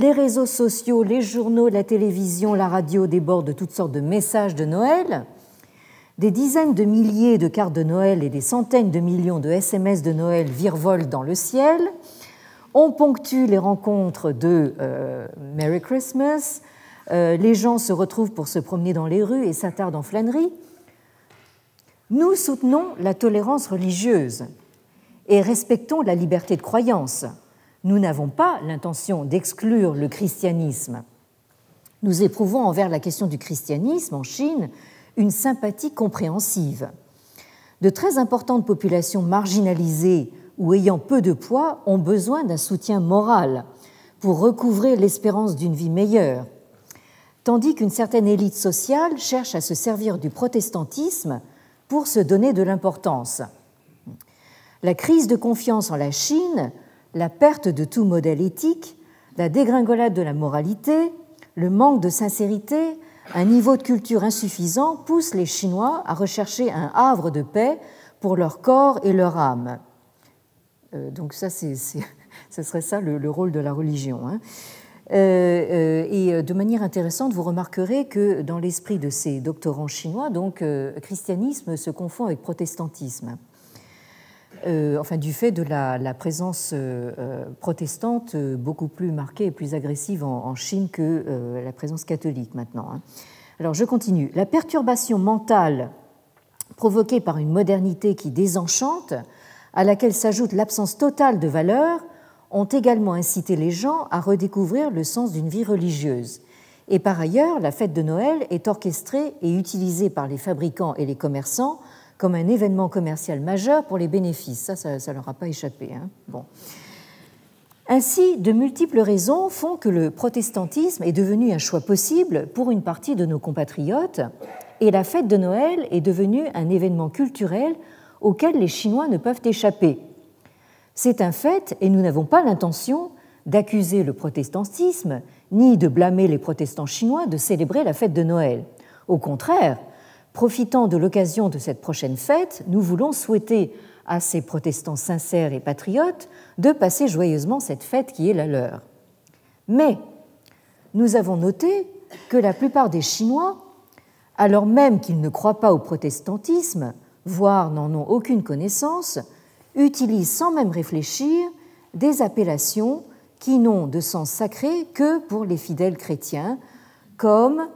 Les réseaux sociaux, les journaux, la télévision, la radio débordent de toutes sortes de messages de Noël. Des dizaines de milliers de cartes de Noël et des centaines de millions de SMS de Noël virevolent dans le ciel. On ponctue les rencontres de euh, Merry Christmas. Euh, les gens se retrouvent pour se promener dans les rues et s'attardent en flânerie. Nous soutenons la tolérance religieuse et respectons la liberté de croyance. Nous n'avons pas l'intention d'exclure le christianisme. Nous éprouvons envers la question du christianisme en Chine une sympathie compréhensive. De très importantes populations marginalisées ou ayant peu de poids ont besoin d'un soutien moral pour recouvrer l'espérance d'une vie meilleure, tandis qu'une certaine élite sociale cherche à se servir du protestantisme pour se donner de l'importance. La crise de confiance en la Chine la perte de tout modèle éthique, la dégringolade de la moralité, le manque de sincérité, un niveau de culture insuffisant poussent les Chinois à rechercher un havre de paix pour leur corps et leur âme. Euh, donc ça, c'est, (laughs) ce serait ça le, rôle de la religion. Hein. Euh, euh, et de manière intéressante, vous remarquerez que dans l'esprit de ces doctorants chinois, donc christianisme se confond avec protestantisme. Enfin, du fait de la, présence protestante beaucoup plus marquée et plus agressive en, Chine que la présence catholique maintenant. Hein. Alors, je continue. La perturbation mentale provoquée par une modernité qui désenchante, à laquelle s'ajoute l'absence totale de valeurs, ont également incité les gens à redécouvrir le sens d'une vie religieuse. Et par ailleurs, la fête de Noël est orchestrée et utilisée par les fabricants et les commerçants comme un événement commercial majeur pour les bénéfices. Ça, ça ne leur a pas échappé. Hein. bon. Ainsi, de multiples raisons font que le protestantisme est devenu un choix possible pour une partie de nos compatriotes, et la fête de Noël est devenue un événement culturel auquel les Chinois ne peuvent échapper. C'est un fait et nous n'avons pas l'intention d'accuser le protestantisme ni de blâmer les protestants chinois de célébrer la fête de Noël. Au contraire, profitant de l'occasion de cette prochaine fête, nous voulons souhaiter à ces protestants sincères et patriotes de passer joyeusement cette fête qui est la leur. Mais nous avons noté que la plupart des Chinois alors même qu'ils ne croient pas au protestantisme, voire n'en ont aucune connaissance, utilisent sans même réfléchir des appellations qui n'ont de sens sacré que pour les fidèles chrétiens, comme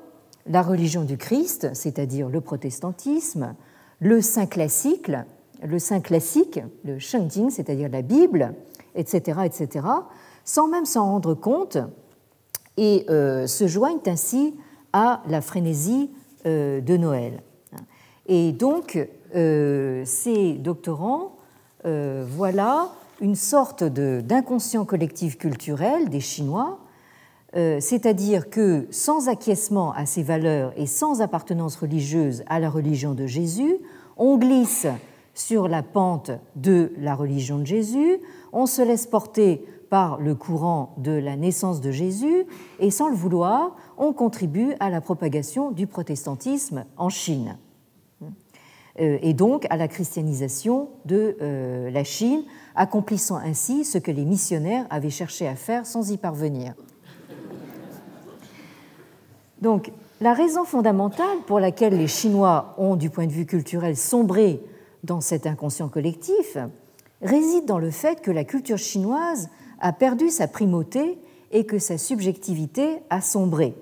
la religion du Christ, c'est-à-dire le protestantisme, le saint classique, le saint classique, le Shengjing, c'est-à-dire la Bible, etc., etc., sans même s'en rendre compte, et euh, se joignent ainsi à la frénésie euh, de Noël. Et donc, euh, ces doctorants, voilà une sorte d'inconscient collectif culturel des Chinois, c'est-à-dire que sans acquiescement à ces valeurs et sans appartenance religieuse à la religion de Jésus, on glisse sur la pente de la religion de Jésus, on se laisse porter par le courant de la naissance de Jésus et sans le vouloir, on contribue à la propagation du protestantisme en Chine euh, et donc à la christianisation de euh, la Chine, accomplissant ainsi ce que les missionnaires avaient cherché à faire sans y parvenir. Donc, la raison fondamentale pour laquelle les Chinois ont, du point de vue culturel, sombré dans cet inconscient collectif réside dans le fait que la culture chinoise a perdu sa primauté et que sa subjectivité a sombré.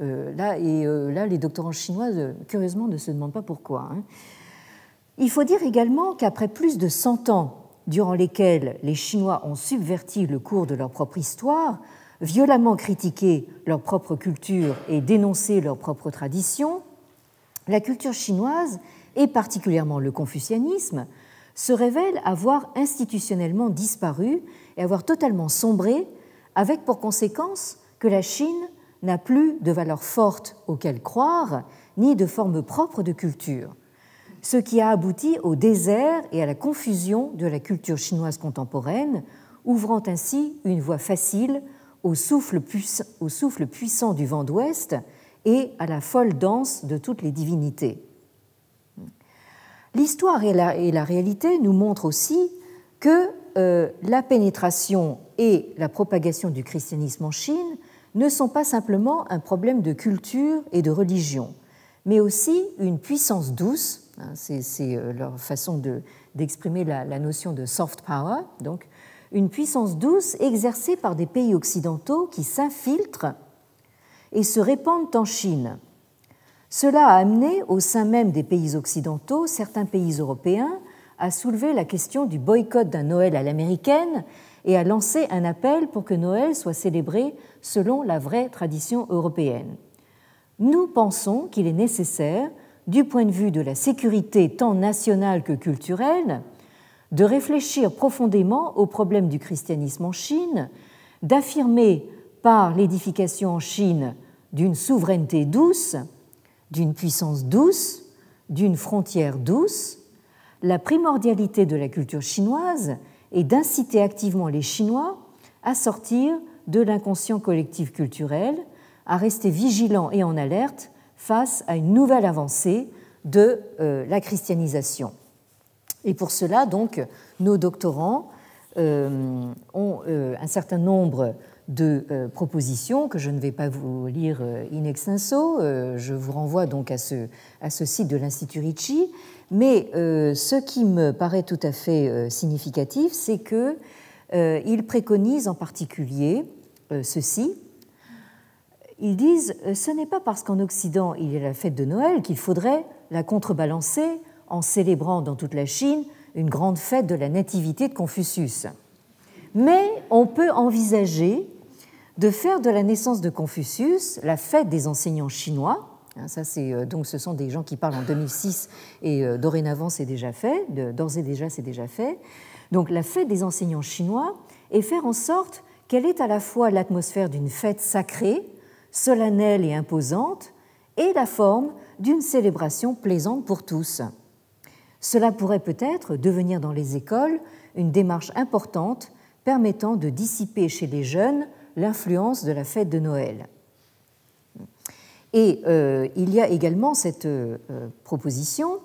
Euh, là, et euh, là, les doctorants chinois, euh, curieusement, ne se demandent pas pourquoi. Hein. Il faut dire également qu'après plus de 100 ans durant lesquels les Chinois ont subverti le cours de leur propre histoire, violemment critiqué leur propre culture et dénoncé leur propre tradition, la culture chinoise, et particulièrement le confucianisme, se révèle avoir institutionnellement disparu et avoir totalement sombré, avec pour conséquence que la Chine n'a plus de valeurs fortes auxquelles croire, ni de forme propre de culture, ce qui a abouti au désert et à la confusion de la culture chinoise contemporaine, ouvrant ainsi une voie facile au souffle, puissant du vent d'ouest et à la folle danse de toutes les divinités. L'histoire et la, réalité nous montrent aussi que euh, la pénétration et la propagation du christianisme en Chine ne sont pas simplement un problème de culture et de religion, mais aussi une puissance douce, hein, c'est euh, leur façon d'exprimer la, notion de soft power, donc une puissance douce exercée par des pays occidentaux qui s'infiltrent et se répandent en Chine. Cela a amené au sein même des pays occidentaux certains pays européens a soulevé la question du boycott d'un Noël à l'américaine et a lancé un appel pour que Noël soit célébré selon la vraie tradition européenne. Nous pensons qu'il est nécessaire, du point de vue de la sécurité tant nationale que culturelle, de réfléchir profondément au problème du christianisme en Chine, d'affirmer par l'édification en Chine d'une souveraineté douce, d'une puissance douce, d'une frontière douce, la primordialité de la culture chinoise et d'inciter activement les Chinois à sortir de l'inconscient collectif culturel, à rester vigilants et en alerte face à une nouvelle avancée de euh, la christianisation. Et pour cela, donc, nos doctorants euh, ont euh, un certain nombre de propositions que je ne vais pas vous lire in extenso. je vous renvoie donc à ce, à ce site de l'Institut Ricci. Mais ce qui me paraît tout à fait significatif, c'est qu'ils préconisent en particulier ceci ils disent euh, ce n'est pas parce qu'en Occident il y a la fête de Noël qu'il faudrait la contrebalancer en célébrant dans toute la Chine une grande fête de la nativité de Confucius. Mais on peut envisager de faire de la naissance de Confucius la fête des enseignants chinois. Hein, ça, c'est, euh, donc, ce sont des gens qui parlent en 2006 et euh, dorénavant c'est déjà fait, d'ores et déjà c'est déjà fait. Donc la fête des enseignants chinois et faire en sorte qu'elle ait à la fois l'atmosphère d'une fête sacrée, solennelle et imposante, et la forme d'une célébration plaisante pour tous. Cela pourrait peut-être devenir dans les écoles une démarche importante permettant de dissiper chez les jeunes l'influence de la fête de Noël. Et euh, il y a également cette euh, proposition,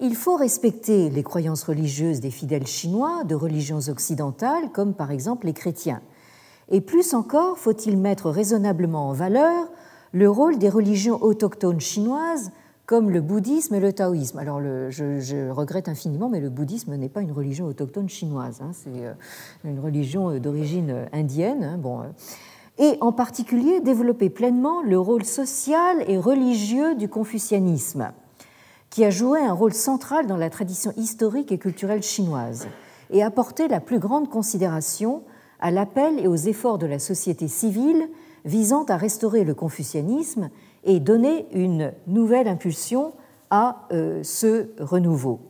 il faut respecter les croyances religieuses des fidèles chinois de religions occidentales, comme par exemple les chrétiens. Et plus encore, faut-il mettre raisonnablement en valeur le rôle des religions autochtones chinoises comme le bouddhisme et le taoïsme. Alors je, regrette infiniment, mais le bouddhisme n'est pas une religion autochtone chinoise, hein. c'est euh, une religion euh, d'origine euh, indienne. Hein. bon, et en particulier développer pleinement le rôle social et religieux du confucianisme, qui a joué un rôle central dans la tradition historique et culturelle chinoise, et apporter la plus grande considération à l'appel et aux efforts de la société civile visant à restaurer le confucianisme et donner une nouvelle impulsion à euh, ce renouveau.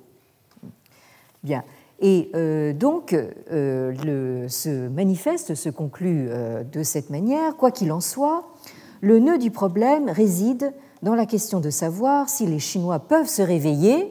Bien. Et euh, donc, euh, ce manifeste se conclut de cette manière. Quoi qu'il en soit, le nœud du problème réside dans la question de savoir si les Chinois peuvent se réveiller,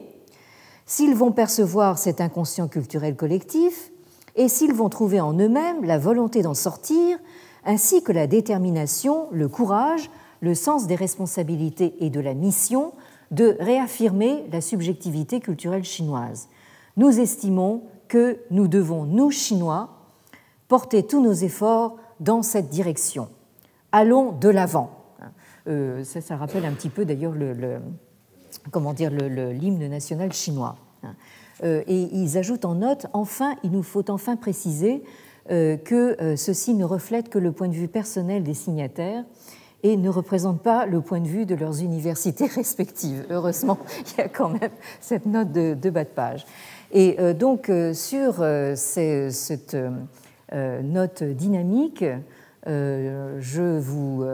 s'ils vont percevoir cet inconscient culturel collectif et s'ils vont trouver en eux-mêmes la volonté d'en sortir, ainsi que la détermination, le courage, le sens des responsabilités et de la mission de réaffirmer la subjectivité culturelle chinoise. Nous estimons que nous devons, nous Chinois, porter tous nos efforts dans cette direction. Allons de l'avant. Euh, ça, ça, rappelle un petit peu d'ailleurs le, comment dire l'hymne national chinois. Euh, et ils ajoutent en note, enfin, il nous faut enfin préciser euh, que ceci ne reflète que le point de vue personnel des signataires et ne représente pas le point de vue de leurs universités (laughs) respectives. Heureusement, (laughs) il y a quand même cette note de, bas de page. Et donc, sur cette note dynamique, je vous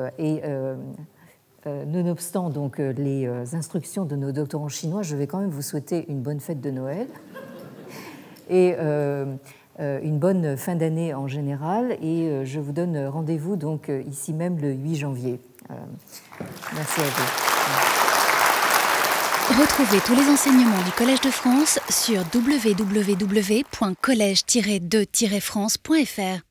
euh, nonobstant donc euh, les euh, instructions de nos doctorants chinois, je vais quand même vous souhaiter une bonne fête de Noël et une bonne fin d'année en général. Et je vous donne rendez-vous donc ici même le 8 janvier. Merci à vous. Retrouvez tous les enseignements du Collège de France sur www.collège-2-france.fr.